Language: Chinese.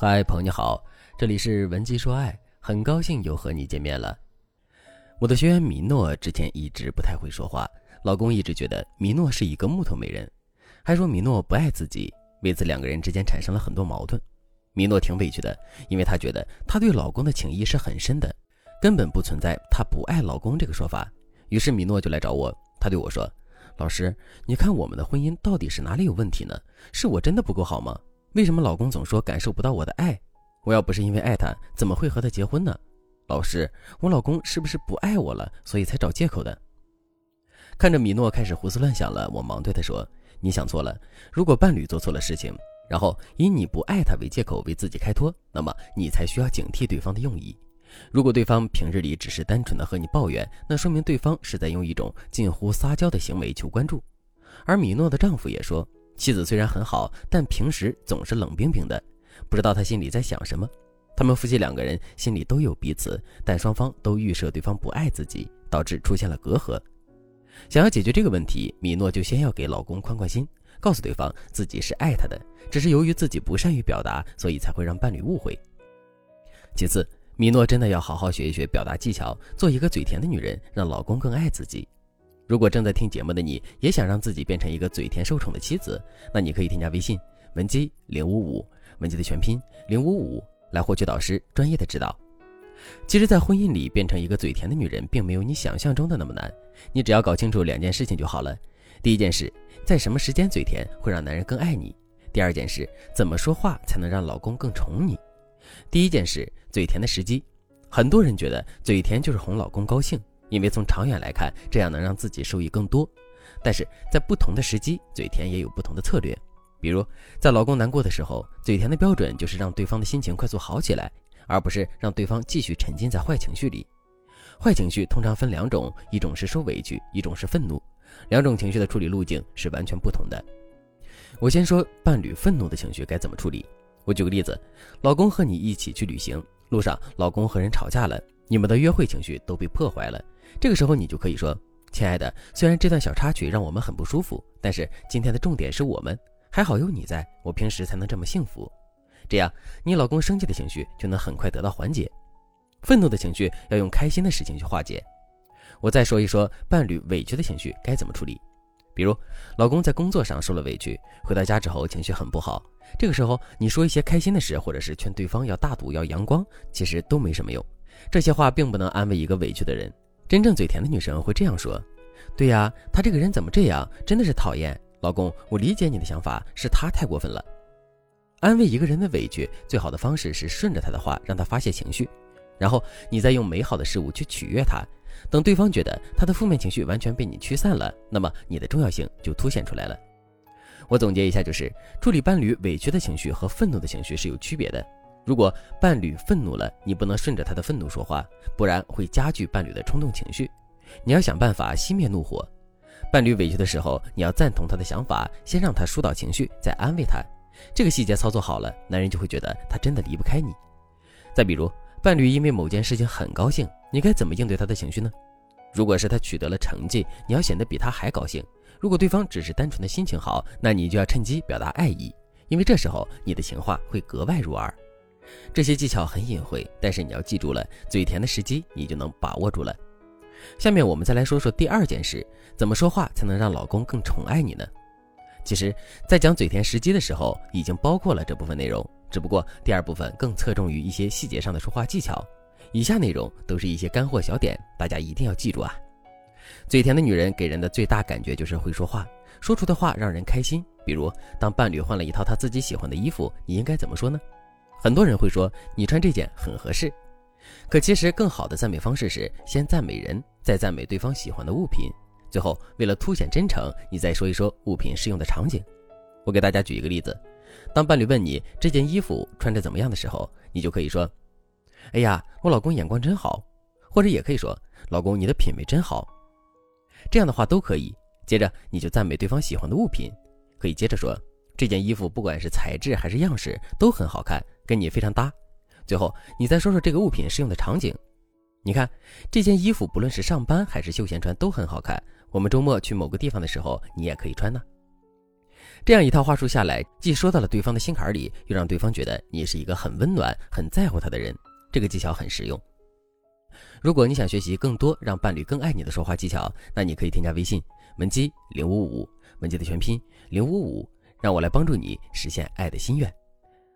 嗨，朋友你好，这里是文姬说爱，很高兴又和你见面了。我的学员米诺之前一直不太会说话，老公一直觉得米诺是一个木头美人，还说米诺不爱自己，为此两个人之间产生了很多矛盾。米诺挺委屈的，因为她觉得她对老公的情谊是很深的，根本不存在她不爱老公这个说法。于是米诺就来找我，她对我说：“老师，你看我们的婚姻到底是哪里有问题呢？是我真的不够好吗？”为什么老公总说感受不到我的爱？我要不是因为爱他，怎么会和他结婚呢？老师，我老公是不是不爱我了，所以才找借口的？看着米诺开始胡思乱想了，我忙对他说：“你想错了。如果伴侣做错了事情，然后以你不爱他为借口为自己开脱，那么你才需要警惕对方的用意。如果对方平日里只是单纯的和你抱怨，那说明对方是在用一种近乎撒娇的行为求关注。”而米诺的丈夫也说。妻子虽然很好，但平时总是冷冰冰的，不知道他心里在想什么。他们夫妻两个人心里都有彼此，但双方都预设对方不爱自己，导致出现了隔阂。想要解决这个问题，米诺就先要给老公宽宽心，告诉对方自己是爱他的，只是由于自己不善于表达，所以才会让伴侣误会。其次，米诺真的要好好学一学表达技巧，做一个嘴甜的女人，让老公更爱自己。如果正在听节目的你也想让自己变成一个嘴甜受宠的妻子，那你可以添加微信文姬零五五，文姬的全拼零五五，来获取导师专业的指导。其实，在婚姻里变成一个嘴甜的女人，并没有你想象中的那么难。你只要搞清楚两件事情就好了。第一件事，在什么时间嘴甜会让男人更爱你；第二件事，怎么说话才能让老公更宠你。第一件事，嘴甜的时机，很多人觉得嘴甜就是哄老公高兴。因为从长远来看，这样能让自己受益更多。但是在不同的时机，嘴甜也有不同的策略。比如，在老公难过的时候，嘴甜的标准就是让对方的心情快速好起来，而不是让对方继续沉浸在坏情绪里。坏情绪通常分两种，一种是受委屈，一种是愤怒。两种情绪的处理路径是完全不同的。我先说伴侣愤怒的情绪该怎么处理。我举个例子，老公和你一起去旅行，路上老公和人吵架了，你们的约会情绪都被破坏了。这个时候，你就可以说：“亲爱的，虽然这段小插曲让我们很不舒服，但是今天的重点是我们，还好有你在，我平时才能这么幸福。”这样，你老公生气的情绪就能很快得到缓解。愤怒的情绪要用开心的事情去化解。我再说一说伴侣委屈的情绪该怎么处理。比如，老公在工作上受了委屈，回到家之后情绪很不好，这个时候你说一些开心的事，或者是劝对方要大度、要阳光，其实都没什么用。这些话并不能安慰一个委屈的人。真正嘴甜的女生会这样说：“对呀，他这个人怎么这样？真的是讨厌。”老公，我理解你的想法，是他太过分了。安慰一个人的委屈，最好的方式是顺着他的话，让他发泄情绪，然后你再用美好的事物去取悦他。等对方觉得他的负面情绪完全被你驱散了，那么你的重要性就凸显出来了。我总结一下，就是处理伴侣委屈的情绪和愤怒的情绪是有区别的。如果伴侣愤怒了，你不能顺着他的愤怒说话，不然会加剧伴侣的冲动情绪。你要想办法熄灭怒火。伴侣委屈的时候，你要赞同他的想法，先让他疏导情绪，再安慰他。这个细节操作好了，男人就会觉得他真的离不开你。再比如，伴侣因为某件事情很高兴，你该怎么应对他的情绪呢？如果是他取得了成绩，你要显得比他还高兴。如果对方只是单纯的心情好，那你就要趁机表达爱意，因为这时候你的情话会格外入耳。这些技巧很隐晦，但是你要记住了，嘴甜的时机你就能把握住了。下面我们再来说说第二件事，怎么说话才能让老公更宠爱你呢？其实，在讲嘴甜时机的时候，已经包括了这部分内容，只不过第二部分更侧重于一些细节上的说话技巧。以下内容都是一些干货小点，大家一定要记住啊！嘴甜的女人给人的最大感觉就是会说话，说出的话让人开心。比如，当伴侣换了一套他自己喜欢的衣服，你应该怎么说呢？很多人会说你穿这件很合适，可其实更好的赞美方式是先赞美人，再赞美对方喜欢的物品，最后为了凸显真诚，你再说一说物品适用的场景。我给大家举一个例子：当伴侣问你这件衣服穿着怎么样的时候，你就可以说：“哎呀，我老公眼光真好。”或者也可以说：“老公，你的品味真好。”这样的话都可以。接着你就赞美对方喜欢的物品，可以接着说：“这件衣服不管是材质还是样式都很好看。”跟你非常搭，最后你再说说这个物品适用的场景。你看这件衣服，不论是上班还是休闲穿都很好看。我们周末去某个地方的时候，你也可以穿呢。这样一套话术下来，既说到了对方的心坎里，又让对方觉得你是一个很温暖、很在乎他的人。这个技巧很实用。如果你想学习更多让伴侣更爱你的说话技巧，那你可以添加微信文姬零五五，文姬的全拼零五五，让我来帮助你实现爱的心愿。